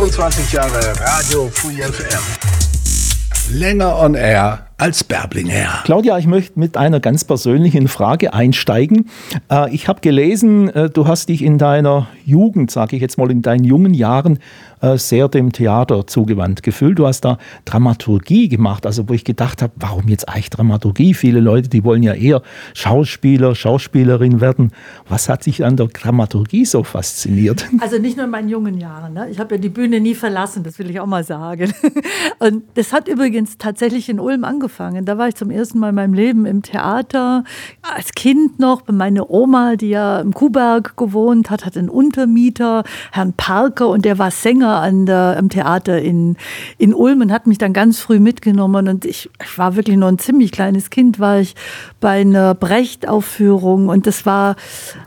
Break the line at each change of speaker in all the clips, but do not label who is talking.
25 Jahre Radio Free FM. Länger on air als Berblinger.
Claudia, ich möchte mit einer ganz persönlichen Frage einsteigen. Äh, ich habe gelesen, äh, du hast dich in deiner Jugend, sage ich jetzt mal, in deinen jungen Jahren äh, sehr dem Theater zugewandt gefühlt. Du hast da Dramaturgie gemacht, also wo ich gedacht habe, warum jetzt eigentlich Dramaturgie? Viele Leute, die wollen ja eher Schauspieler, Schauspielerin werden. Was hat sich an der Dramaturgie so fasziniert?
Also nicht nur in meinen jungen Jahren. Ne? Ich habe ja die Bühne nie verlassen, das will ich auch mal sagen. Und das hat übrigens tatsächlich in Ulm angefangen angefangen. Da war ich zum ersten Mal in meinem Leben im Theater. Als Kind noch, meine Oma, die ja im Kuhberg gewohnt hat, hat einen Untermieter, Herrn Parker, und der war Sänger an der, im Theater in, in Ulm und hat mich dann ganz früh mitgenommen. Und ich, ich war wirklich nur ein ziemlich kleines Kind, war ich bei einer Brecht-Aufführung. Und das war,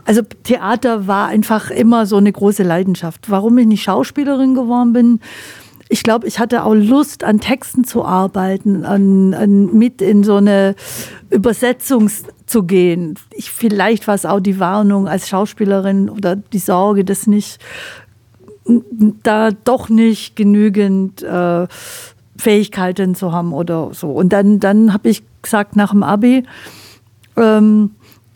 also Theater war einfach immer so eine große Leidenschaft. Warum ich nicht Schauspielerin geworden bin, ich glaube, ich hatte auch Lust, an Texten zu arbeiten, an, an, mit in so eine Übersetzung zu gehen. Ich, vielleicht war es auch die Warnung als Schauspielerin oder die Sorge, dass nicht da doch nicht genügend äh, Fähigkeiten zu haben oder so. Und dann, dann habe ich gesagt nach dem Abi, ähm,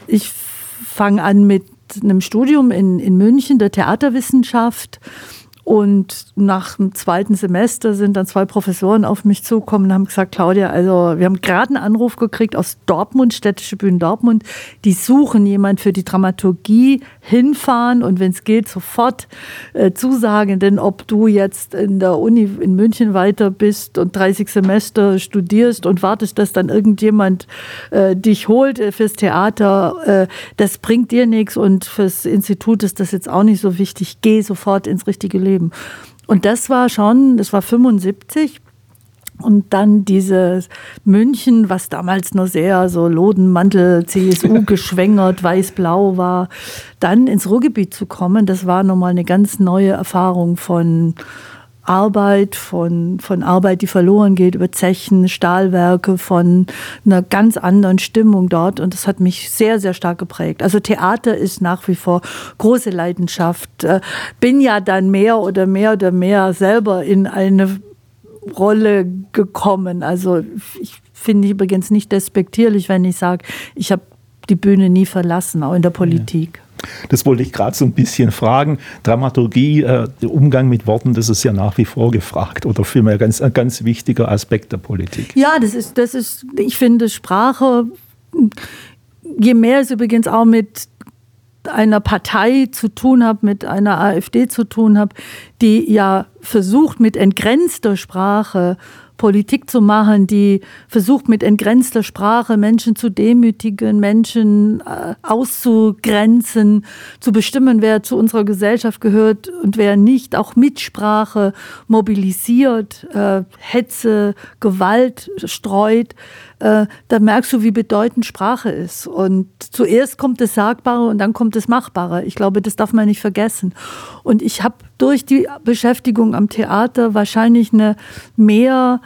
ich fange an mit einem Studium in, in München der Theaterwissenschaft und nach dem zweiten Semester sind dann zwei Professoren auf mich zugekommen und haben gesagt, Claudia, also wir haben gerade einen Anruf gekriegt aus Dortmund, Städtische Bühnen Dortmund, die suchen jemand für die Dramaturgie, hinfahren und wenn es geht, sofort äh, zusagen. Denn ob du jetzt in der Uni in München weiter bist und 30 Semester studierst und wartest, dass dann irgendjemand äh, dich holt äh, fürs Theater, äh, das bringt dir nichts und fürs Institut ist das jetzt auch nicht so wichtig. Geh sofort ins richtige Leben leben. Und das war schon, das war 75. Und dann dieses München, was damals nur sehr so Lodenmantel, CSU geschwängert, weiß-blau war, dann ins Ruhrgebiet zu kommen, das war nochmal eine ganz neue Erfahrung von Arbeit, von, von Arbeit, die verloren geht, über Zechen, Stahlwerke, von einer ganz anderen Stimmung dort. Und das hat mich sehr, sehr stark geprägt. Also Theater ist nach wie vor große Leidenschaft. Äh, bin ja dann mehr oder mehr oder mehr selber in eine Rolle gekommen. Also ich finde ich übrigens nicht despektierlich, wenn ich sage, ich habe die Bühne nie verlassen, auch in der Politik.
Ja. Das wollte ich gerade so ein bisschen fragen. Dramaturgie, äh, der Umgang mit Worten, das ist ja nach wie vor gefragt oder vielmehr ganz, ein ganz wichtiger Aspekt der Politik.
Ja, das ist, das ist, ich finde Sprache, je mehr es übrigens auch mit einer Partei zu tun habe, mit einer AfD zu tun habe, die ja versucht, mit entgrenzter Sprache Politik zu machen, die versucht mit entgrenzter Sprache Menschen zu demütigen, Menschen äh, auszugrenzen, zu bestimmen, wer zu unserer Gesellschaft gehört und wer nicht, auch Mitsprache mobilisiert, äh, Hetze, Gewalt streut, äh, da merkst du, wie bedeutend Sprache ist. Und zuerst kommt das Sagbare und dann kommt das Machbare. Ich glaube, das darf man nicht vergessen. Und ich habe durch die Beschäftigung am Theater wahrscheinlich eine mehr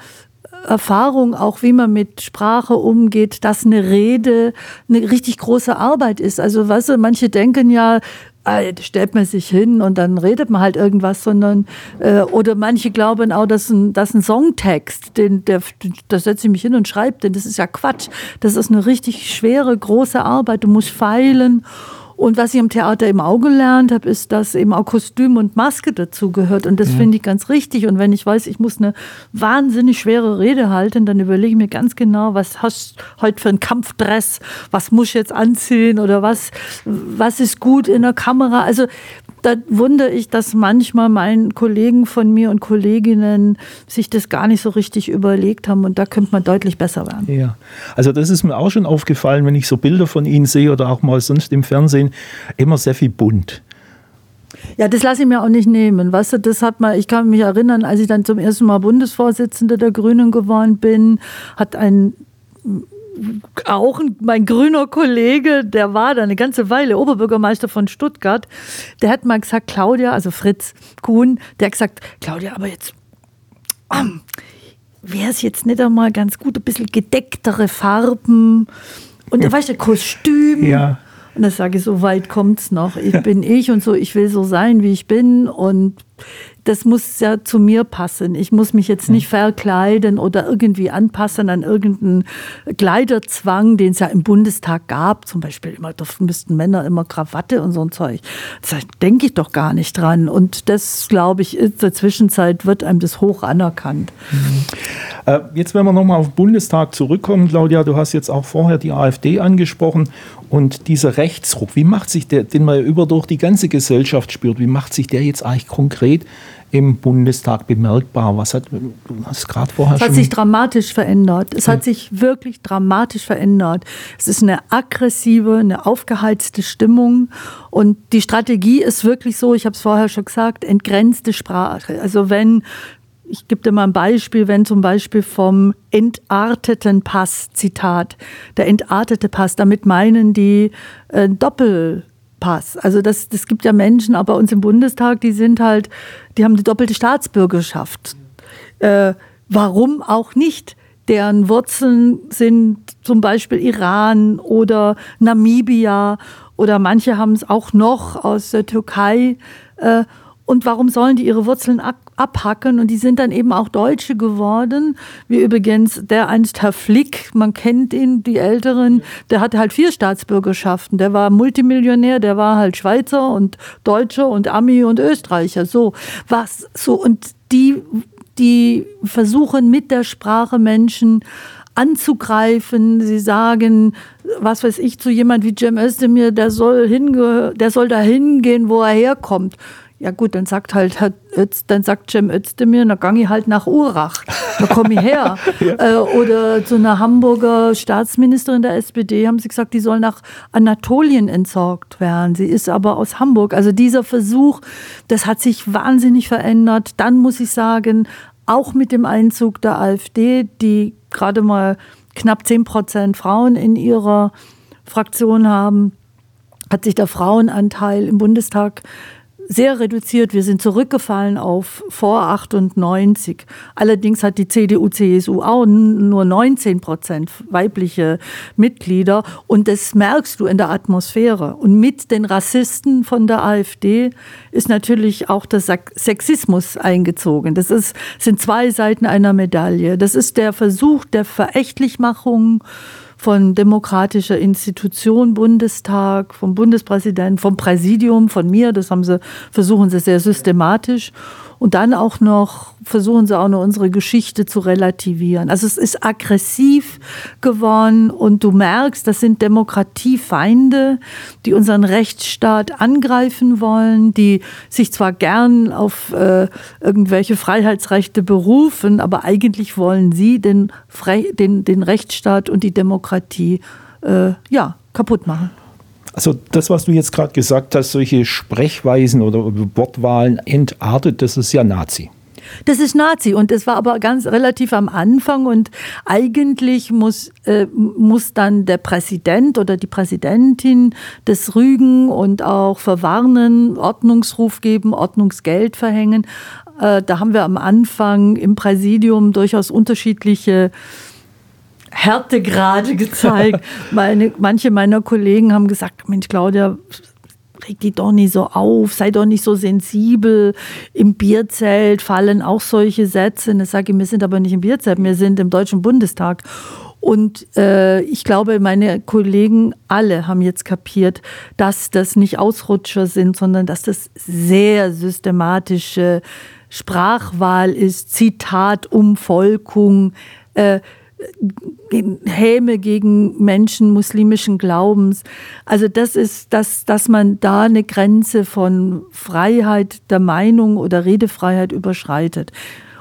Erfahrung, auch wie man mit Sprache umgeht, dass eine Rede eine richtig große Arbeit ist. Also, weißt du, manche denken ja, äh, stellt man sich hin und dann redet man halt irgendwas, sondern äh, oder manche glauben auch, dass ein, dass ein Songtext, den, der, da setze ich mich hin und schreibe, denn das ist ja Quatsch. Das ist eine richtig schwere, große Arbeit. Du musst feilen und was ich im Theater im Auge gelernt habe, ist, dass eben auch Kostüm und Maske dazu gehört. Und das ja. finde ich ganz richtig. Und wenn ich weiß, ich muss eine wahnsinnig schwere Rede halten, dann überlege ich mir ganz genau, was hast du heute für einen Kampfdress? Was muss ich jetzt anziehen? Oder was, was ist gut in der Kamera? Also da wundere ich, dass manchmal meinen Kollegen von mir und Kolleginnen sich das gar nicht so richtig überlegt haben und da könnte man deutlich besser werden.
Ja, also das ist mir auch schon aufgefallen, wenn ich so Bilder von Ihnen sehe oder auch mal sonst im Fernsehen, immer sehr viel bunt.
Ja, das lasse ich mir auch nicht nehmen. Weißt du, das hat mal, ich kann mich erinnern, als ich dann zum ersten Mal Bundesvorsitzende der Grünen geworden bin, hat ein auch mein grüner Kollege, der war da eine ganze Weile Oberbürgermeister von Stuttgart, der hat mal gesagt, Claudia, also Fritz Kuhn, der hat gesagt, Claudia, aber jetzt ähm, wäre es jetzt nicht einmal ganz gut, ein bisschen gedecktere Farben und ja. weißt du, Kostüm.
Ja.
Und da sage ich, so weit kommt es noch. Ich bin ich und so, ich will so sein, wie ich bin. Und das muss ja zu mir passen. Ich muss mich jetzt nicht verkleiden oder irgendwie anpassen an irgendeinen Kleiderzwang, den es ja im Bundestag gab. Zum Beispiel immer, da müssten Männer immer Krawatte und so ein Zeug. Da denke ich doch gar nicht dran. Und das, glaube ich, in der Zwischenzeit wird einem das hoch anerkannt.
Mhm. Jetzt, wenn wir nochmal auf den Bundestag zurückkommen, Claudia, du hast jetzt auch vorher die AfD angesprochen und dieser Rechtsruck, wie macht sich der, den man über durch die ganze Gesellschaft spürt, wie macht sich der jetzt eigentlich konkret im Bundestag bemerkbar? Was hat, du hast gerade vorher
Es hat sich dramatisch verändert. Es hat sich wirklich dramatisch verändert. Es ist eine aggressive, eine aufgeheizte Stimmung. Und die Strategie ist wirklich so, ich habe es vorher schon gesagt, entgrenzte Sprache. Also wenn ich gebe dir mal ein Beispiel, wenn zum Beispiel vom entarteten Pass, Zitat, der entartete Pass, damit meinen die äh, Doppelpass. Also das, das gibt ja Menschen, aber uns im Bundestag, die sind halt, die haben die doppelte Staatsbürgerschaft. Äh, warum auch nicht? Deren Wurzeln sind zum Beispiel Iran oder Namibia oder manche haben es auch noch aus der Türkei. Äh, und warum sollen die ihre Wurzeln abhacken? Und die sind dann eben auch Deutsche geworden. Wie übrigens der einst Herr Flick, man kennt ihn, die Älteren, der hatte halt vier Staatsbürgerschaften. Der war Multimillionär, der war halt Schweizer und Deutscher und Ami und Österreicher. So, was, so. Und die, die versuchen mit der Sprache Menschen anzugreifen. Sie sagen, was weiß ich, zu jemand wie Cem Özdemir, der soll, hinge der soll da hingehen, wo er herkommt. Ja gut, dann sagt halt Ötz, dann sagt Cem Özdemir, na gang ich halt nach Urach, da komme ich her. ja. äh, oder zu einer Hamburger Staatsministerin der SPD haben sie gesagt, die soll nach Anatolien entsorgt werden. Sie ist aber aus Hamburg. Also dieser Versuch, das hat sich wahnsinnig verändert. Dann muss ich sagen, auch mit dem Einzug der AfD, die gerade mal knapp 10 Prozent Frauen in ihrer Fraktion haben, hat sich der Frauenanteil im Bundestag sehr reduziert. Wir sind zurückgefallen auf vor 98. Allerdings hat die CDU, CSU auch nur 19 Prozent weibliche Mitglieder. Und das merkst du in der Atmosphäre. Und mit den Rassisten von der AfD ist natürlich auch der Sexismus eingezogen. Das ist, sind zwei Seiten einer Medaille. Das ist der Versuch der Verächtlichmachung von demokratischer Institution, Bundestag, vom Bundespräsidenten, vom Präsidium, von mir. Das haben sie, versuchen sie sehr systematisch. Und dann auch noch versuchen sie auch noch unsere Geschichte zu relativieren. Also es ist aggressiv geworden und du merkst, das sind Demokratiefeinde, die unseren Rechtsstaat angreifen wollen, die sich zwar gern auf äh, irgendwelche Freiheitsrechte berufen, aber eigentlich wollen sie den, den, den Rechtsstaat und die Demokratie äh, ja, kaputt machen.
Also das, was du jetzt gerade gesagt hast, solche Sprechweisen oder Wortwahlen entartet, das ist ja Nazi.
Das ist Nazi und es war aber ganz relativ am Anfang und eigentlich muss, äh, muss dann der Präsident oder die Präsidentin das rügen und auch verwarnen, Ordnungsruf geben, Ordnungsgeld verhängen. Äh, da haben wir am Anfang im Präsidium durchaus unterschiedliche Härtegrade gezeigt. Meine, manche meiner Kollegen haben gesagt, Mensch, Claudia, reg die doch nicht so auf, sei doch nicht so sensibel. Im Bierzelt fallen auch solche Sätze. Und ich sage, wir sind aber nicht im Bierzelt, wir sind im Deutschen Bundestag. Und äh, ich glaube, meine Kollegen alle haben jetzt kapiert, dass das nicht Ausrutscher sind, sondern dass das sehr systematische Sprachwahl ist, Zitat, Umvolkung. Äh, Häme gegen Menschen muslimischen Glaubens. Also das ist, dass, dass man da eine Grenze von Freiheit der Meinung oder Redefreiheit überschreitet.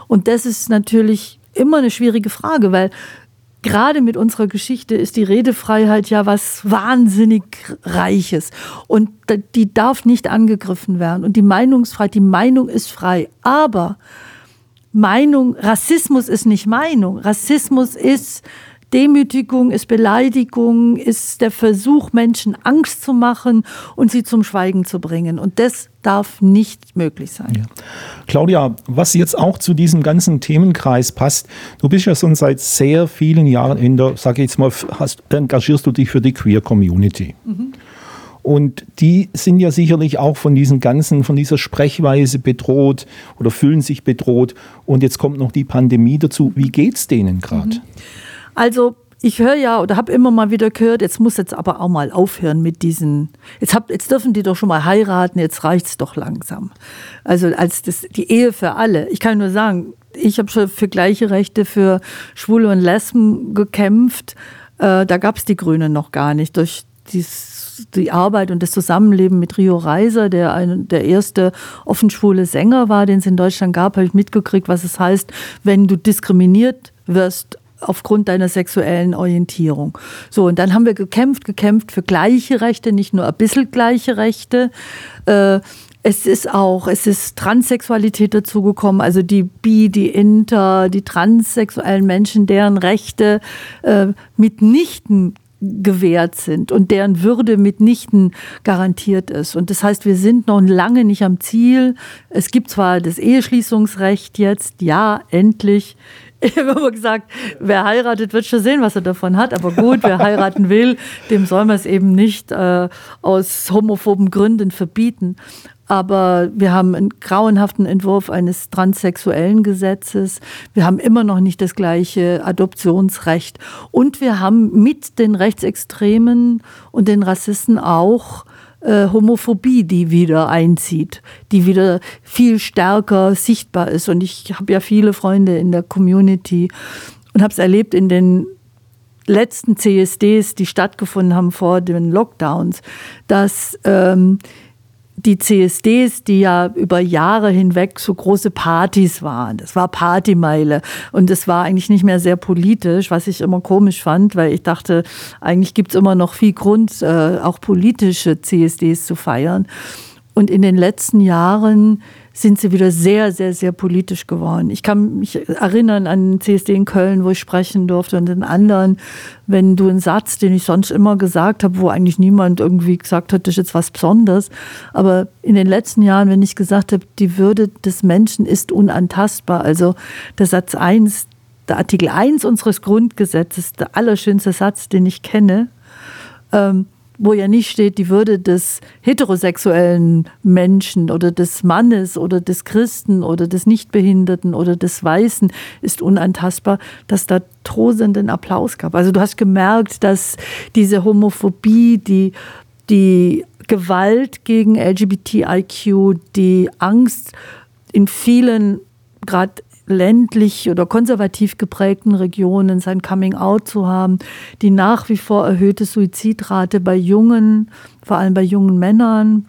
Und das ist natürlich immer eine schwierige Frage, weil gerade mit unserer Geschichte ist die Redefreiheit ja was wahnsinnig Reiches. Und die darf nicht angegriffen werden. Und die Meinungsfreiheit, die Meinung ist frei. Aber Meinung, Rassismus ist nicht Meinung. Rassismus ist Demütigung, ist Beleidigung, ist der Versuch, Menschen Angst zu machen und sie zum Schweigen zu bringen. Und das darf nicht möglich sein. Ja.
Claudia, was jetzt auch zu diesem ganzen Themenkreis passt, du bist ja schon seit sehr vielen Jahren in der, sage ich jetzt mal, hast, engagierst du dich für die Queer Community. Mhm. Und die sind ja sicherlich auch von diesen ganzen, von dieser Sprechweise bedroht oder fühlen sich bedroht. Und jetzt kommt noch die Pandemie dazu. Wie geht es denen gerade? Mhm.
Also ich höre ja oder habe immer mal wieder gehört, jetzt muss jetzt aber auch mal aufhören mit diesen, jetzt, hab, jetzt dürfen die doch schon mal heiraten, jetzt reicht es doch langsam. Also als das, die Ehe für alle. Ich kann nur sagen, ich habe schon für gleiche Rechte für Schwule und Lesben gekämpft. Äh, da es die Grünen noch gar nicht. Durch die Arbeit und das Zusammenleben mit Rio Reiser, der ein, der erste offen schwule Sänger war, den es in Deutschland gab, habe ich mitgekriegt, was es heißt, wenn du diskriminiert wirst aufgrund deiner sexuellen Orientierung. So, und dann haben wir gekämpft, gekämpft für gleiche Rechte, nicht nur ein bisschen gleiche Rechte. Äh, es ist auch, es ist Transsexualität dazugekommen, also die Bi, die Inter, die transsexuellen Menschen, deren Rechte äh, mitnichten gewährt sind und deren Würde mitnichten garantiert ist. Und das heißt, wir sind noch lange nicht am Ziel. Es gibt zwar das Eheschließungsrecht jetzt, ja, endlich. Ich habe immer gesagt, wer heiratet, wird schon sehen, was er davon hat. Aber gut, wer heiraten will, dem soll man es eben nicht äh, aus homophoben Gründen verbieten. Aber wir haben einen grauenhaften Entwurf eines transsexuellen Gesetzes. Wir haben immer noch nicht das gleiche Adoptionsrecht. Und wir haben mit den Rechtsextremen und den Rassisten auch äh, Homophobie, die wieder einzieht, die wieder viel stärker sichtbar ist. Und ich habe ja viele Freunde in der Community und habe es erlebt in den letzten CSDs, die stattgefunden haben vor den Lockdowns, dass ähm, die CSDs, die ja über Jahre hinweg so große Partys waren. Das war Partymeile und es war eigentlich nicht mehr sehr politisch, was ich immer komisch fand, weil ich dachte, eigentlich gibt es immer noch viel Grund, äh, auch politische CSDs zu feiern. Und in den letzten Jahren sind sie wieder sehr, sehr, sehr politisch geworden. Ich kann mich erinnern an den CSD in Köln, wo ich sprechen durfte und den anderen, wenn du einen Satz, den ich sonst immer gesagt habe, wo eigentlich niemand irgendwie gesagt hat, das ist jetzt was Besonderes, aber in den letzten Jahren, wenn ich gesagt habe, die Würde des Menschen ist unantastbar, also der Satz 1, der Artikel 1 unseres Grundgesetzes, der allerschönste Satz, den ich kenne, ähm, wo ja nicht steht, die Würde des heterosexuellen Menschen oder des Mannes oder des Christen oder des Nichtbehinderten oder des Weißen ist unantastbar, dass da tosenden Applaus gab. Also du hast gemerkt, dass diese Homophobie, die, die Gewalt gegen LGBTIQ, die Angst in vielen, gerade ländlich oder konservativ geprägten Regionen sein Coming-out zu haben, die nach wie vor erhöhte Suizidrate bei jungen, vor allem bei jungen Männern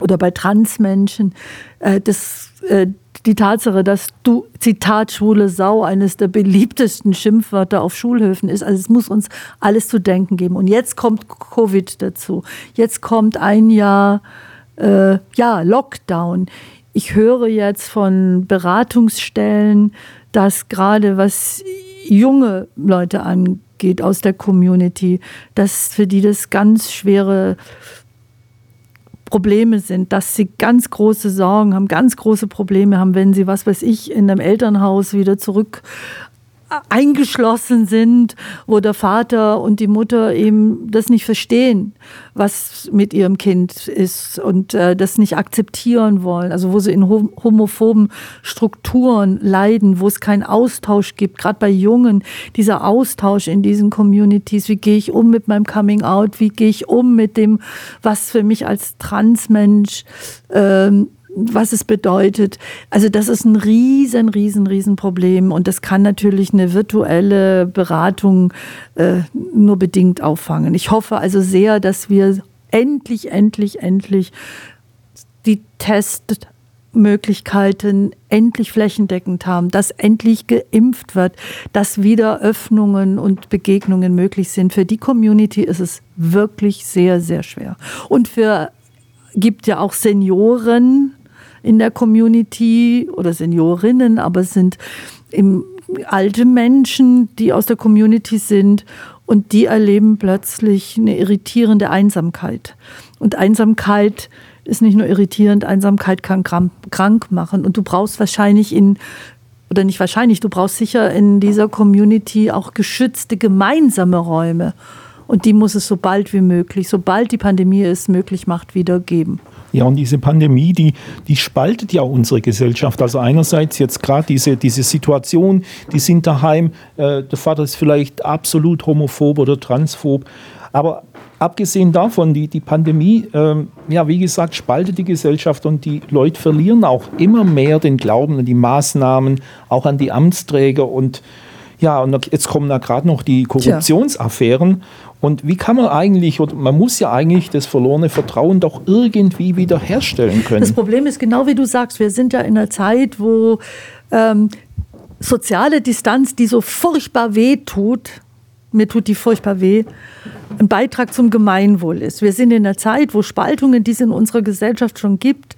oder bei Transmenschen, äh, das, äh, die Tatsache, dass du, Zitat, schwule Sau, eines der beliebtesten Schimpfwörter auf Schulhöfen ist. Also es muss uns alles zu denken geben. Und jetzt kommt Covid dazu. Jetzt kommt ein Jahr, äh, ja, Lockdown. Ich höre jetzt von Beratungsstellen, dass gerade was junge Leute angeht aus der Community, dass für die das ganz schwere Probleme sind, dass sie ganz große Sorgen haben, ganz große Probleme haben, wenn sie, was weiß ich, in einem Elternhaus wieder zurück eingeschlossen sind, wo der Vater und die Mutter eben das nicht verstehen, was mit ihrem Kind ist und äh, das nicht akzeptieren wollen. Also wo sie in homophoben Strukturen leiden, wo es keinen Austausch gibt, gerade bei Jungen, dieser Austausch in diesen Communities, wie gehe ich um mit meinem Coming Out, wie gehe ich um mit dem, was für mich als Transmensch ähm, was es bedeutet. Also das ist ein riesen, riesen, riesen Problem und das kann natürlich eine virtuelle Beratung äh, nur bedingt auffangen. Ich hoffe also sehr, dass wir endlich, endlich, endlich die Testmöglichkeiten endlich flächendeckend haben, dass endlich geimpft wird, dass wieder Öffnungen und Begegnungen möglich sind. Für die Community ist es wirklich sehr, sehr schwer. Und für gibt ja auch Senioren, in der Community oder Seniorinnen, aber es sind im, alte Menschen, die aus der Community sind und die erleben plötzlich eine irritierende Einsamkeit. Und Einsamkeit ist nicht nur irritierend, Einsamkeit kann krank machen. Und du brauchst wahrscheinlich in, oder nicht wahrscheinlich, du brauchst sicher in dieser Community auch geschützte gemeinsame Räume Und die muss es so bald wie möglich, sobald die Pandemie es möglich macht, wieder geben.
Ja, und diese Pandemie, die, die spaltet ja unsere Gesellschaft. Also einerseits jetzt gerade diese, diese Situation, die sind daheim, äh, der Vater ist vielleicht absolut homophob oder transphob, aber abgesehen davon, die, die Pandemie, ähm, ja, wie gesagt, spaltet die Gesellschaft und die Leute verlieren auch immer mehr den Glauben an die Maßnahmen, auch an die Amtsträger und ja, und jetzt kommen da gerade noch die Korruptionsaffären. Und wie kann man eigentlich, oder man muss ja eigentlich das verlorene Vertrauen doch irgendwie wiederherstellen können.
Das Problem ist genau wie du sagst, wir sind ja in einer Zeit, wo ähm, soziale Distanz, die so furchtbar weh tut, mir tut die furchtbar weh, ein Beitrag zum Gemeinwohl ist. Wir sind in einer Zeit, wo Spaltungen, die es in unserer Gesellschaft schon gibt,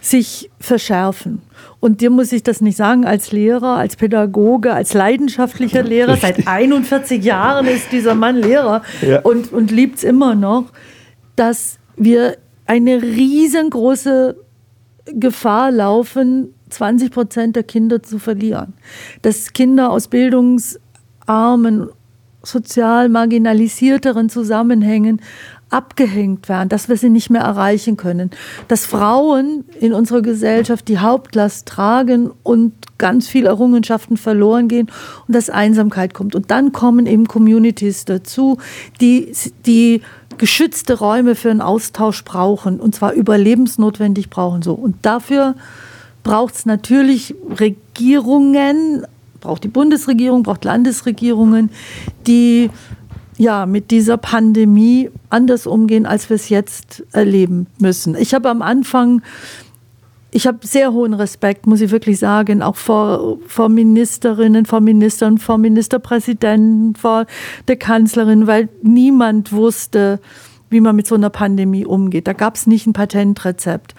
sich verschärfen. Und dir muss ich das nicht sagen, als Lehrer, als Pädagoge, als leidenschaftlicher Lehrer. Seit 41 Jahren ist dieser Mann Lehrer ja. und, und liebt es immer noch, dass wir eine riesengroße Gefahr laufen, 20 Prozent der Kinder zu verlieren. Dass Kinder aus bildungsarmen sozial marginalisierteren Zusammenhängen abgehängt werden, dass wir sie nicht mehr erreichen können, dass Frauen in unserer Gesellschaft die Hauptlast tragen und ganz viele Errungenschaften verloren gehen und dass Einsamkeit kommt. Und dann kommen eben Communities dazu, die, die geschützte Räume für einen Austausch brauchen und zwar überlebensnotwendig brauchen so. Und dafür braucht es natürlich Regierungen, braucht die Bundesregierung, braucht Landesregierungen, die ja mit dieser Pandemie anders umgehen, als wir es jetzt erleben müssen. Ich habe am Anfang ich habe sehr hohen Respekt, muss ich wirklich sagen, auch vor, vor Ministerinnen, vor Ministern, vor Ministerpräsidenten, vor der Kanzlerin, weil niemand wusste, wie man mit so einer Pandemie umgeht. Da gab es nicht ein Patentrezept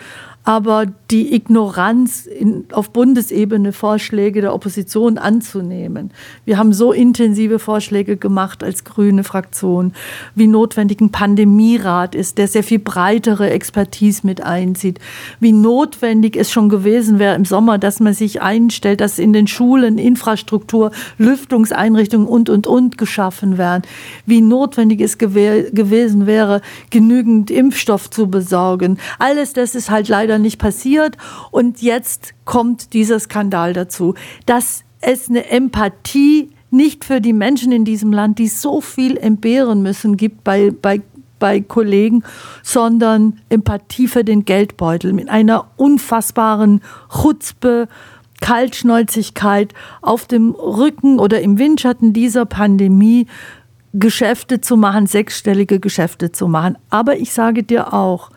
aber die Ignoranz in, auf Bundesebene Vorschläge der Opposition anzunehmen. Wir haben so intensive Vorschläge gemacht als grüne Fraktion, wie notwendig ein Pandemierat ist, der sehr viel breitere Expertise mit einzieht, wie notwendig es schon gewesen wäre im Sommer, dass man sich einstellt, dass in den Schulen Infrastruktur, Lüftungseinrichtungen und, und, und geschaffen werden, wie notwendig es gewesen wäre, genügend Impfstoff zu besorgen. Alles das ist halt leider nicht passiert. Und jetzt kommt dieser Skandal dazu, dass es eine Empathie nicht für die Menschen in diesem Land, die so viel entbehren müssen, gibt bei, bei, bei Kollegen, sondern Empathie für den Geldbeutel mit einer unfassbaren Chutzpe, Kaltschnäuzigkeit auf dem Rücken oder im Windschatten dieser Pandemie Geschäfte zu machen, sechsstellige Geschäfte zu machen. Aber ich sage dir auch,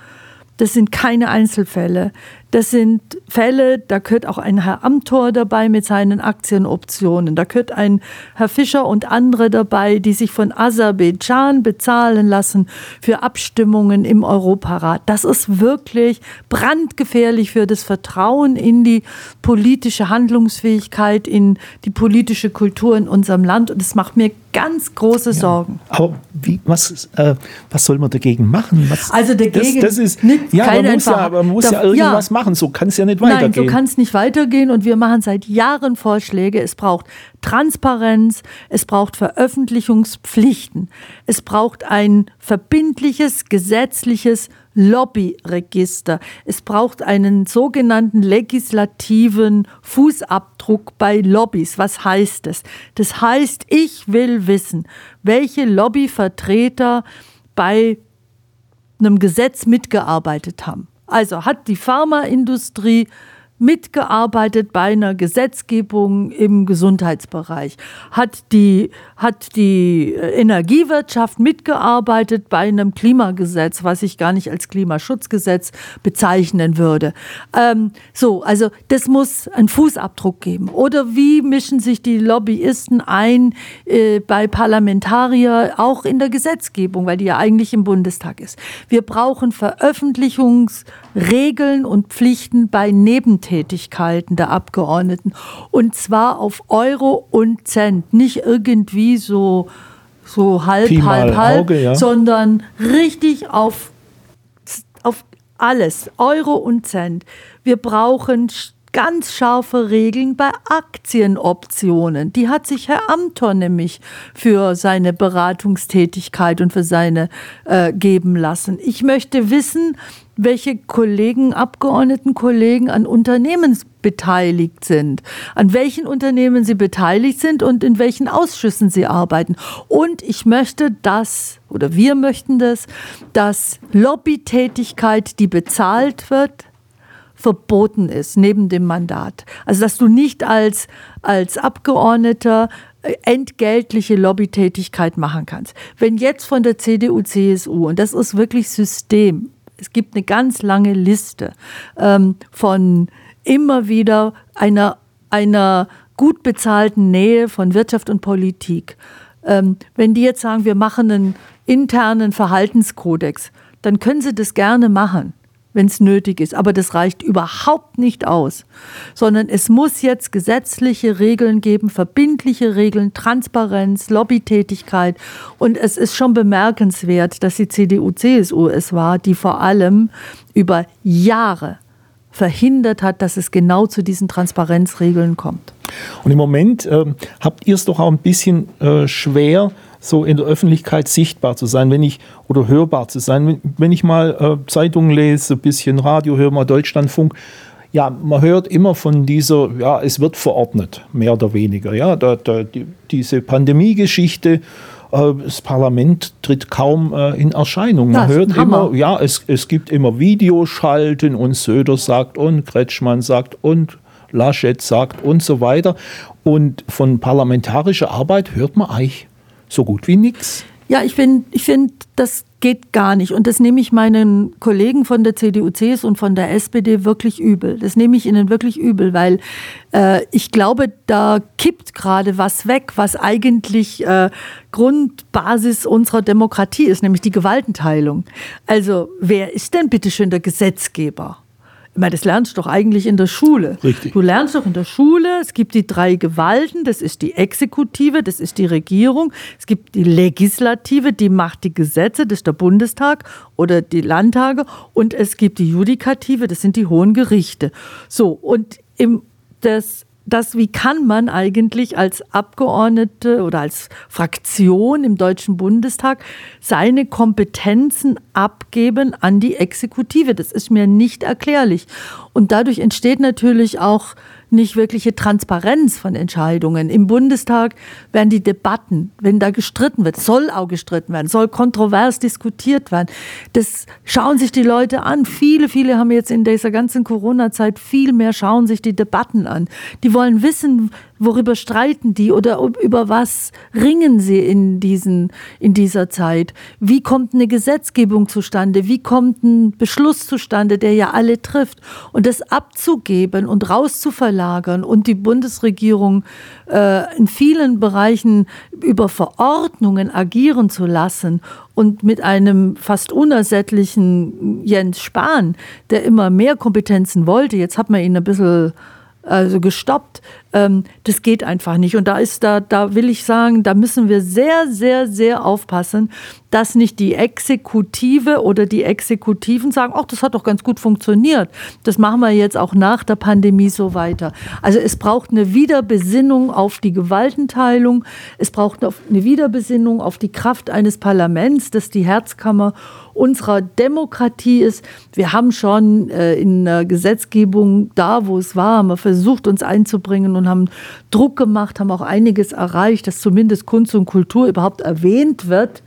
das sind keine Einzelfälle. Das sind Fälle, da gehört auch ein Herr Amthor dabei mit seinen Aktienoptionen. Da gehört ein Herr Fischer und andere dabei, die sich von Aserbaidschan bezahlen lassen für Abstimmungen im Europarat. Das ist wirklich brandgefährlich für das Vertrauen in die politische Handlungsfähigkeit, in die politische Kultur in unserem Land. Und es macht mir ganz große Sorgen.
Ja, aber wie, was, äh, was soll man dagegen machen? Was,
also dagegen
das, das ist, ja, man muss, ja, man muss da, ja irgendwas ja. Machen, so kann es ja nicht weitergehen.
Nein, so kann es nicht weitergehen und wir machen seit Jahren Vorschläge. Es braucht Transparenz, es braucht Veröffentlichungspflichten, es braucht ein verbindliches gesetzliches Lobbyregister. Es braucht einen sogenannten legislativen Fußabdruck bei Lobbys. Was heißt das? Das heißt, ich will wissen, welche Lobbyvertreter bei einem Gesetz mitgearbeitet haben. Also hat die Pharmaindustrie mitgearbeitet bei einer Gesetzgebung im Gesundheitsbereich, hat die, hat die Energiewirtschaft mitgearbeitet bei einem Klimagesetz, was ich gar nicht als Klimaschutzgesetz bezeichnen würde. Ähm, so, also das muss einen Fußabdruck geben. Oder wie mischen sich die Lobbyisten ein äh, bei Parlamentarier auch in der Gesetzgebung, weil die ja eigentlich im Bundestag ist. Wir brauchen Veröffentlichungsregeln und Pflichten bei Nebentätigkeiten. Tätigkeiten der Abgeordneten. Und zwar auf Euro und Cent, nicht irgendwie so, so halb, Pi halb, halb, Auge, ja. sondern richtig auf, auf alles, Euro und Cent. Wir brauchen ganz scharfe Regeln bei Aktienoptionen. Die hat sich Herr Amthor nämlich für seine Beratungstätigkeit und für seine äh, geben lassen. Ich möchte wissen, welche Kollegen, Abgeordneten Kollegen an Unternehmen beteiligt sind, an welchen Unternehmen sie beteiligt sind und in welchen Ausschüssen sie arbeiten. Und ich möchte das, oder wir möchten das, dass Lobbytätigkeit, die bezahlt wird, verboten ist neben dem Mandat. Also dass du nicht als, als Abgeordneter äh, entgeltliche Lobbytätigkeit machen kannst. Wenn jetzt von der CDU, CSU, und das ist wirklich System, es gibt eine ganz lange Liste ähm, von immer wieder einer, einer gut bezahlten Nähe von Wirtschaft und Politik. Ähm, wenn die jetzt sagen, wir machen einen internen Verhaltenskodex, dann können sie das gerne machen wenn es nötig ist. Aber das reicht überhaupt nicht aus, sondern es muss jetzt gesetzliche Regeln geben, verbindliche Regeln, Transparenz, Lobbytätigkeit. Und es ist schon bemerkenswert, dass die CDU-CSU es war, die vor allem über Jahre verhindert hat, dass es genau zu diesen Transparenzregeln kommt.
Und im Moment äh, habt ihr es doch auch ein bisschen äh, schwer, so in der Öffentlichkeit sichtbar zu sein, wenn ich oder hörbar zu sein. Wenn, ich mal äh, Zeitungen lese, ein bisschen Radio höre, mal Deutschlandfunk, ja, man hört immer von dieser, ja, es wird verordnet, mehr oder weniger. Ja, da, da, die, diese Pandemiegeschichte, äh, das Parlament tritt kaum äh, in Erscheinung. Man das hört immer, ja, es, es gibt immer Videoschalten und Söder sagt und Kretschmann sagt und Laschet sagt und so weiter. Und von parlamentarischer Arbeit hört man eigentlich so gut wie nichts.
Ja, ich finde, ich find, das geht gar nicht. Und das nehme ich meinen Kollegen von der CDU, CSU und von der SPD wirklich übel. Das nehme ich ihnen wirklich übel, weil äh, ich glaube, da kippt gerade was weg, was eigentlich äh, Grundbasis unserer Demokratie ist, nämlich die Gewaltenteilung. Also wer ist denn bitte schön der Gesetzgeber? Ich meine, das lernst du doch eigentlich in der Schule.
Richtig.
Du lernst doch in der Schule, es gibt die drei Gewalten, das ist die Exekutive, das ist die Regierung, es gibt die Legislative, die macht die Gesetze, das ist der Bundestag oder die Landtage und es gibt die Judikative, das sind die hohen Gerichte. So, und im, das das, wie kann man eigentlich als Abgeordnete oder als Fraktion im Deutschen Bundestag seine Kompetenzen abgeben an die Exekutive? Das ist mir nicht erklärlich. Und dadurch entsteht natürlich auch nicht wirkliche Transparenz von Entscheidungen. Im Bundestag werden die Debatten, wenn da gestritten wird, soll auch gestritten werden, soll kontrovers diskutiert werden. Das schauen sich die Leute an. Viele, viele haben jetzt in dieser ganzen Corona-Zeit viel mehr schauen sich die Debatten an. Die wollen wissen, worüber streiten die oder über was ringen sie in, diesen, in dieser Zeit? Wie kommt eine Gesetzgebung zustande? Wie kommt ein Beschluss zustande, der ja alle trifft? Und das abzugeben und rauszuverlagern und die Bundesregierung äh, in vielen Bereichen über Verordnungen agieren zu lassen und mit einem fast unersättlichen Jens Spahn, der immer mehr Kompetenzen wollte, jetzt hat man ihn ein bisschen also gestoppt. Ähm, das geht einfach nicht. Und da ist da, da will ich sagen, da müssen wir sehr, sehr, sehr aufpassen, dass nicht die Exekutive oder die Exekutiven sagen, ach, das hat doch ganz gut funktioniert. Das machen wir jetzt auch nach der Pandemie so weiter. Also es braucht eine Wiederbesinnung auf die Gewaltenteilung. Es braucht eine Wiederbesinnung auf die Kraft eines Parlaments, das die Herzkammer unserer Demokratie ist. Wir haben schon äh, in der Gesetzgebung da, wo es war, haben wir versucht, uns einzubringen haben Druck gemacht, haben auch einiges erreicht, dass zumindest Kunst und Kultur überhaupt erwähnt wird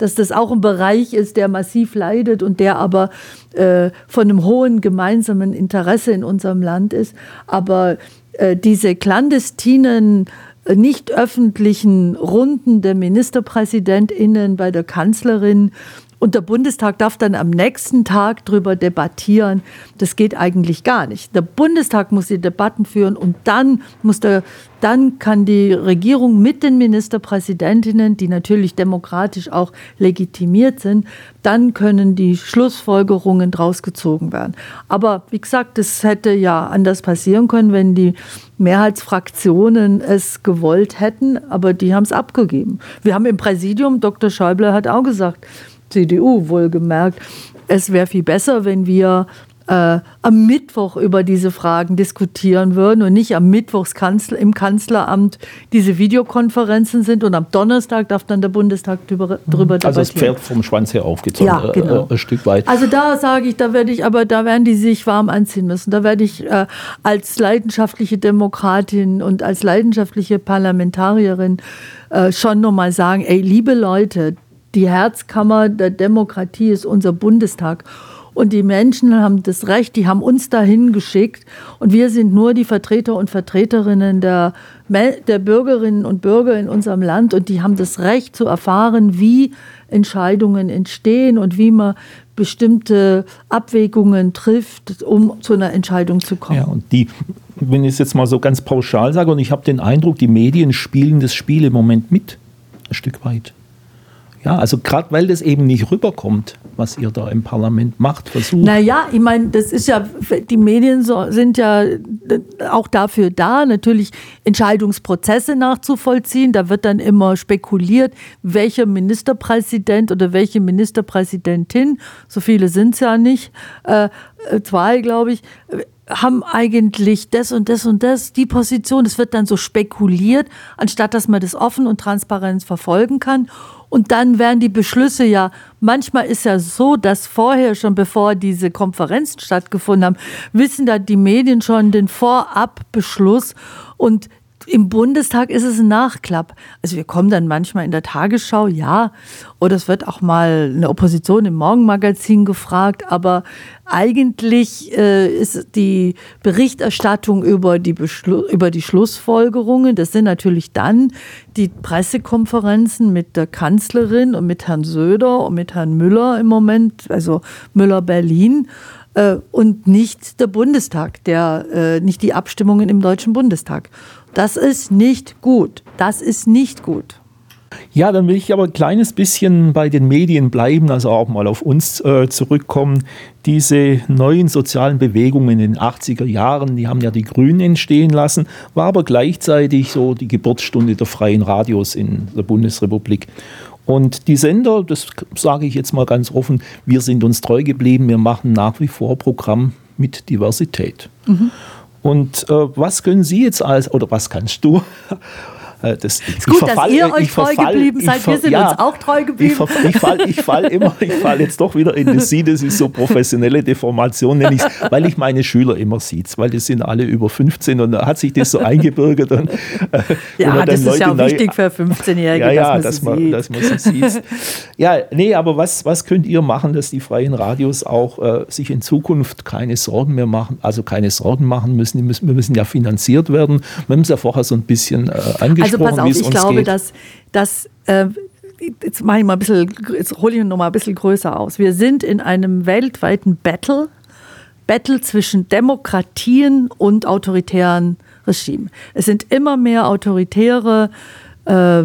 dass das auch ein Bereich ist, der massiv leidet und der aber äh, von einem hohen gemeinsamen Interesse in unserem Land ist. Aber äh, diese clandestinen, äh, nicht öffentlichen Runden der Ministerpräsidentinnen bei der Kanzlerin und der Bundestag darf dann am nächsten Tag darüber debattieren. Das geht eigentlich gar nicht. Der Bundestag muss die Debatten führen und dann muss der, dann kann die Regierung mit den Ministerpräsidentinnen, die natürlich demokratisch auch legitimiert sind, dann können die Schlussfolgerungen draus gezogen werden. Aber wie gesagt, das hätte ja anders passieren können, wenn die Mehrheitsfraktionen es gewollt hätten, aber die haben es abgegeben. Wir haben im Präsidium, Dr. Schäuble hat auch gesagt, CDU wohlgemerkt, es wäre viel besser, wenn wir äh, am Mittwoch über diese Fragen diskutieren würden und nicht am Mittwochs Kanzler, im Kanzleramt diese Videokonferenzen sind und am Donnerstag darf dann der Bundestag drüber, drüber
also debattieren. Also das Pferd vom Schwanz her aufgezogen,
ja, genau.
äh, ein Stück weit.
Also da sage ich, da werde ich, aber da werden die sich warm anziehen müssen. Da werde ich äh, als leidenschaftliche Demokratin und als leidenschaftliche Parlamentarierin äh, schon nochmal sagen, ey, liebe Leute, die Herzkammer der Demokratie ist unser Bundestag. Und die Menschen haben das Recht, die haben uns dahin geschickt. Und wir sind nur die Vertreter und Vertreterinnen der, der Bürgerinnen und Bürger in unserem Land. Und die haben das Recht zu erfahren, wie Entscheidungen entstehen und wie man bestimmte Abwägungen trifft, um zu einer Entscheidung zu kommen.
Ja, und die, wenn ich es jetzt mal so ganz pauschal sage, und ich habe den Eindruck, die Medien spielen das Spiel im Moment mit, ein Stück weit. Ja, also gerade weil das eben nicht rüberkommt, was ihr da im Parlament macht, versucht.
Naja, ich meine, das ist ja, die Medien sind ja auch dafür da, natürlich Entscheidungsprozesse nachzuvollziehen. Da wird dann immer spekuliert, welcher Ministerpräsident oder welche Ministerpräsidentin, so viele sind es ja nicht, äh, zwei, glaube ich, haben eigentlich das und das und das, die Position. Es wird dann so spekuliert, anstatt dass man das offen und transparent verfolgen kann. Und dann werden die Beschlüsse ja, manchmal ist ja so, dass vorher schon, bevor diese Konferenzen stattgefunden haben, wissen da die Medien schon den Vorabbeschluss. Und im Bundestag ist es ein Nachklapp. Also wir kommen dann manchmal in der Tagesschau, ja, oder es wird auch mal eine Opposition im Morgenmagazin gefragt, aber eigentlich äh, ist die Berichterstattung über die, Beschlu über die Schlussfolgerungen, das sind natürlich dann die Pressekonferenzen mit der Kanzlerin und mit Herrn Söder und mit Herrn Müller im Moment, also Müller Berlin äh, und nicht der Bundestag, der, äh, nicht die Abstimmungen im Deutschen Bundestag. Das ist nicht gut. Das ist nicht gut.
Ja, dann will ich aber ein kleines bisschen bei den Medien bleiben, also auch mal auf uns äh, zurückkommen. Diese neuen sozialen Bewegungen in den 80er Jahren, die haben ja die Grünen entstehen lassen, war aber gleichzeitig so die Geburtsstunde der freien Radios in der Bundesrepublik. Und die Sender, das sage ich jetzt mal ganz offen, wir sind uns treu geblieben, wir machen nach wie vor Programm mit Diversität. Mhm. Und äh, was können Sie jetzt als, oder was kannst du
das, ist gut, verfall, dass ihr euch treu geblieben seid. Wir sind ja, uns auch treu geblieben.
Ich, ich falle ich fall immer, ich fall jetzt doch wieder in das Sie, das ist so professionelle Deformation, nenne ich es, weil ich meine Schüler immer sieht, weil die sind alle über 15 und da hat sich das so eingebürgert. Und,
äh, ja, das ist ja auch wichtig für 15-Jährige,
ja, ja, dass, man, dass, man, dass man sie sieht. ja, nee, aber was, was könnt ihr machen, dass die freien Radios auch äh, sich in Zukunft keine Sorgen mehr machen, also keine Sorgen machen müssen wir müssen ja finanziert werden. Wir haben es ja vorher so ein bisschen äh, angesprochen
also pass auf, ich glaube, geht. dass, dass äh, jetzt mache ich mal ein bisschen, jetzt hole ich noch mal ein bisschen größer aus. Wir sind in einem weltweiten Battle, Battle zwischen Demokratien und autoritären Regimen. Es sind immer mehr autoritäre äh,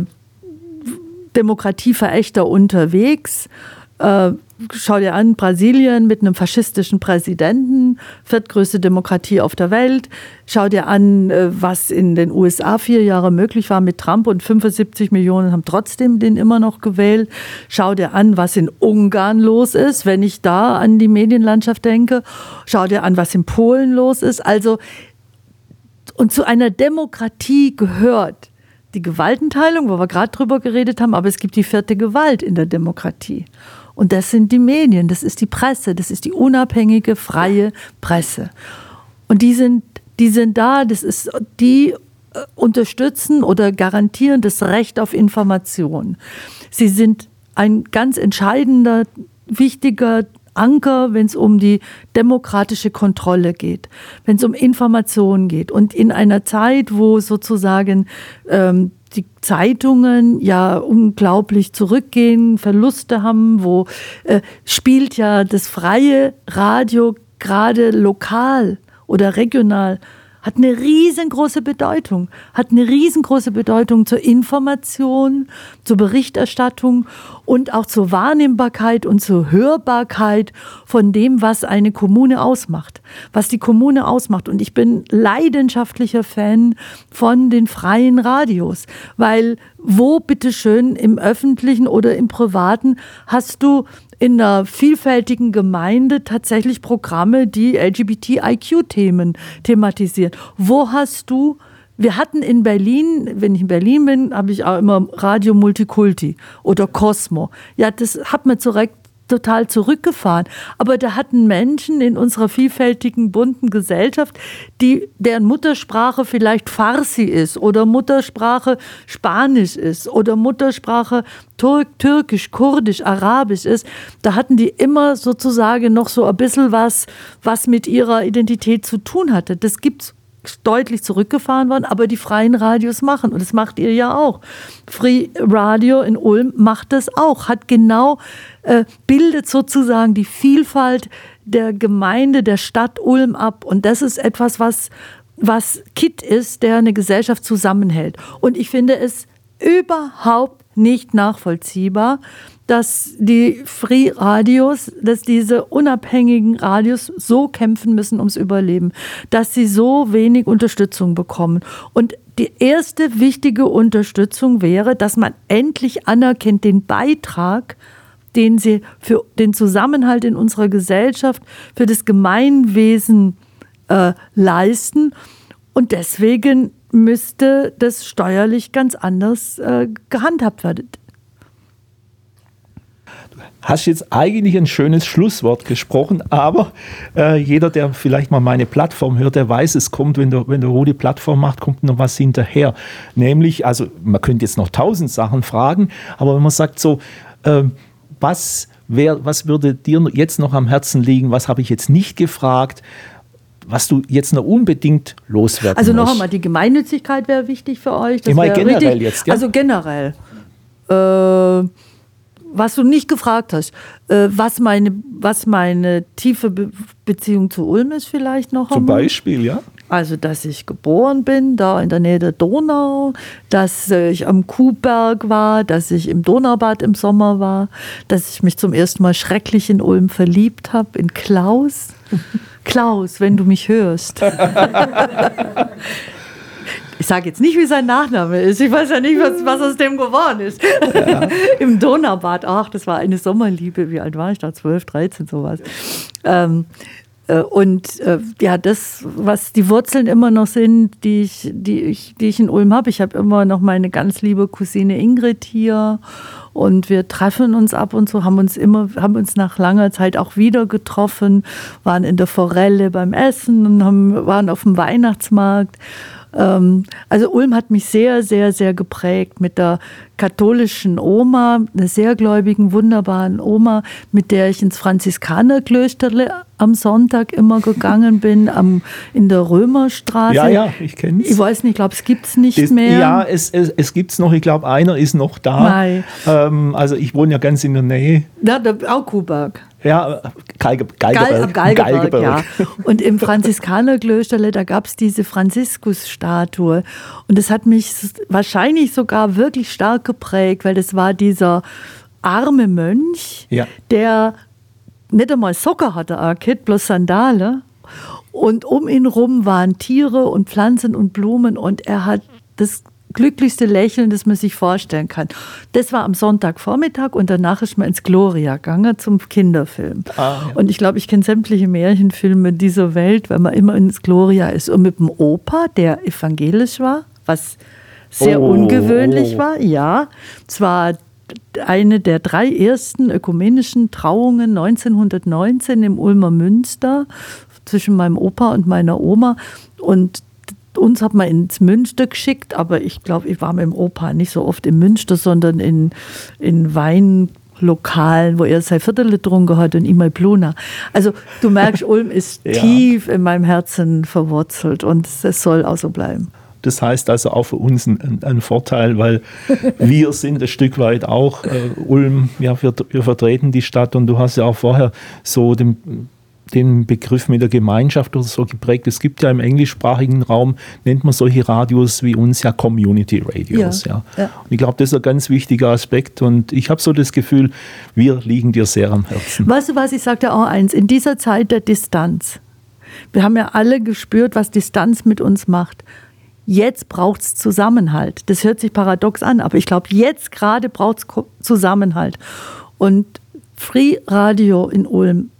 Demokratieverächter unterwegs. Äh, schau dir an, Brasilien mit einem faschistischen Präsidenten, viertgrößte Demokratie auf der Welt. Schau dir an, äh, was in den USA vier Jahre möglich war mit Trump und 75 Millionen haben trotzdem den immer noch gewählt. Schau dir an, was in Ungarn los ist, wenn ich da an die Medienlandschaft denke. Schau dir an, was in Polen los ist. Also, und zu einer Demokratie gehört die Gewaltenteilung, wo wir gerade drüber geredet haben, aber es gibt die vierte Gewalt in der Demokratie. Und das sind die Medien, das ist die Presse, das ist die unabhängige, freie Presse. Und die sind, die sind da, das ist, die äh, unterstützen oder garantieren das Recht auf Information. Sie sind ein ganz entscheidender, wichtiger Anker, wenn es um die demokratische Kontrolle geht, wenn es um Informationen geht. Und in einer Zeit, wo sozusagen ähm, die Zeitungen ja unglaublich zurückgehen, Verluste haben, wo äh, spielt ja das freie Radio gerade lokal oder regional hat eine riesengroße Bedeutung, hat eine riesengroße Bedeutung zur Information, zur Berichterstattung und auch zur Wahrnehmbarkeit und zur Hörbarkeit von dem, was eine Kommune ausmacht, was die Kommune ausmacht. Und ich bin leidenschaftlicher Fan von den freien Radios, weil wo bitteschön im öffentlichen oder im privaten hast du in einer vielfältigen Gemeinde tatsächlich Programme, die LGBTIQ-Themen thematisieren. Wo hast du wir hatten in Berlin, wenn ich in Berlin bin, habe ich auch immer Radio Multikulti oder Cosmo. Ja, das hat mir direkt total zurückgefahren. Aber da hatten Menschen in unserer vielfältigen, bunten Gesellschaft, die, deren Muttersprache vielleicht Farsi ist oder Muttersprache Spanisch ist oder Muttersprache Turk, Türkisch, Kurdisch, Arabisch ist, da hatten die immer sozusagen noch so ein bisschen was, was mit ihrer Identität zu tun hatte. Das gibt's deutlich zurückgefahren worden, aber die freien Radios machen. Und das macht ihr ja auch. Free Radio in Ulm macht das auch, hat genau, äh, bildet sozusagen die Vielfalt der Gemeinde, der Stadt Ulm ab. Und das ist etwas, was, was Kit ist, der eine Gesellschaft zusammenhält. Und ich finde es überhaupt nicht nachvollziehbar, dass die Free-Radios, dass diese unabhängigen Radios so kämpfen müssen ums Überleben, dass sie so wenig Unterstützung bekommen. Und die erste wichtige Unterstützung wäre, dass man endlich anerkennt den Beitrag, den sie für den Zusammenhalt in unserer Gesellschaft, für das Gemeinwesen äh, leisten. Und deswegen müsste das steuerlich ganz anders äh, gehandhabt werden
hast jetzt eigentlich ein schönes Schlusswort gesprochen, aber äh, jeder, der vielleicht mal meine Plattform hört, der weiß, es kommt, wenn der, wenn der Rudi Plattform macht, kommt noch was hinterher. Nämlich, also man könnte jetzt noch tausend Sachen fragen, aber wenn man sagt so, äh, was, wär, was würde dir jetzt noch am Herzen liegen, was habe ich jetzt nicht gefragt, was du jetzt noch unbedingt loswerden
Also noch einmal, die Gemeinnützigkeit wäre wichtig für euch.
Das ich meine generell richtig, jetzt,
ja? Also generell. Äh, was du nicht gefragt hast, äh, was, meine, was meine tiefe Be Beziehung zu Ulm ist vielleicht noch.
Zum einmal. Beispiel, ja.
Also, dass ich geboren bin, da in der Nähe der Donau, dass ich am Kuhberg war, dass ich im Donaubad im Sommer war, dass ich mich zum ersten Mal schrecklich in Ulm verliebt habe, in Klaus. Klaus, wenn du mich hörst. Ich sage jetzt nicht, wie sein Nachname ist. Ich weiß ja nicht, was, was aus dem geworden ist. Ja. Im Donaubad. Ach, das war eine Sommerliebe. Wie alt war ich da? 12, 13, sowas. Ähm, äh, und äh, ja, das, was die Wurzeln immer noch sind, die ich, die ich, die ich in Ulm habe. Ich habe immer noch meine ganz liebe Cousine Ingrid hier und wir treffen uns ab und zu, haben uns immer, haben uns nach langer Zeit auch wieder getroffen, waren in der Forelle beim Essen und haben, waren auf dem Weihnachtsmarkt. Ähm, also Ulm hat mich sehr, sehr, sehr geprägt mit der katholischen Oma, einer sehr gläubigen, wunderbaren Oma, mit der ich ins Franziskanerklösterle am Sonntag immer gegangen bin, am, in der Römerstraße.
Ja, ja, ich kenne es.
Ich weiß nicht, ich glaube, es gibt es nicht mehr.
Ja, es, es, es gibt es noch. Ich glaube, einer ist noch da. Ähm, also ich wohne ja ganz in der Nähe.
Ja, der Aukuberg.
Ja, Geige, Geigerberg.
Geil, Geigerberg, ja. Und im Franziskanerklösterle, da gab es diese Franziskus-Statue. Und das hat mich wahrscheinlich sogar wirklich stark geprägt, weil das war dieser arme Mönch, ja. der nicht einmal Socker hatte, Arkit, bloß Sandale. Und um ihn rum waren Tiere und Pflanzen und Blumen und er hat das glücklichste Lächeln, das man sich vorstellen kann. Das war am Sonntagvormittag und danach ist man ins Gloria gegangen zum Kinderfilm. Ah, ja. Und ich glaube, ich kenne sämtliche Märchenfilme dieser Welt, weil man immer ins Gloria ist. Und mit dem Opa, der evangelisch war, was sehr oh, ungewöhnlich war, ja. Zwar eine der drei ersten ökumenischen Trauungen 1919 im Ulmer Münster zwischen meinem Opa und meiner Oma. Und uns hat man ins Münster geschickt, aber ich glaube, ich war mit dem Opa nicht so oft im Münster, sondern in, in Weinlokalen, wo er sein Viertel getrunken hat und immer Bluna. Also du merkst, Ulm ist ja. tief in meinem Herzen verwurzelt und es soll auch so bleiben.
Das heißt also auch für uns ein, ein Vorteil, weil wir sind ein Stück weit auch äh, Ulm, ja, wir, wir vertreten die Stadt und du hast ja auch vorher so den den Begriff mit der Gemeinschaft oder so geprägt. Es gibt ja im englischsprachigen Raum, nennt man solche Radios wie uns ja Community Radios. Ja, ja. ja. Und ich glaube, das ist ein ganz wichtiger Aspekt und ich habe so das Gefühl, wir liegen dir sehr am Herzen.
Weißt du was, ich sagte auch eins, in dieser Zeit der Distanz, wir haben ja alle gespürt, was Distanz mit uns macht. Jetzt braucht es Zusammenhalt. Das hört sich paradox an, aber ich glaube, jetzt gerade braucht es Zusammenhalt. Und Free Radio in Ulm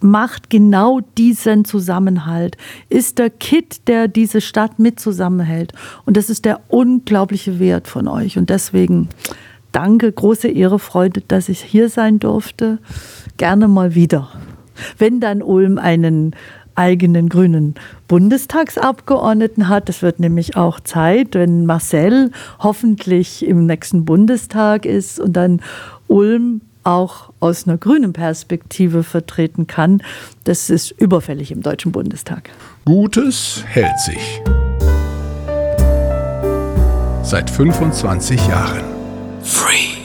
macht genau diesen Zusammenhalt, ist der Kit, der diese Stadt mit zusammenhält. Und das ist der unglaubliche Wert von euch. Und deswegen danke, große Ehre, Freude, dass ich hier sein durfte. Gerne mal wieder. Wenn dann Ulm einen eigenen grünen Bundestagsabgeordneten hat. Es wird nämlich auch Zeit, wenn Marcel hoffentlich im nächsten Bundestag ist und dann Ulm auch aus einer grünen Perspektive vertreten kann. Das ist überfällig im Deutschen Bundestag.
Gutes hält sich. Seit 25 Jahren. Free.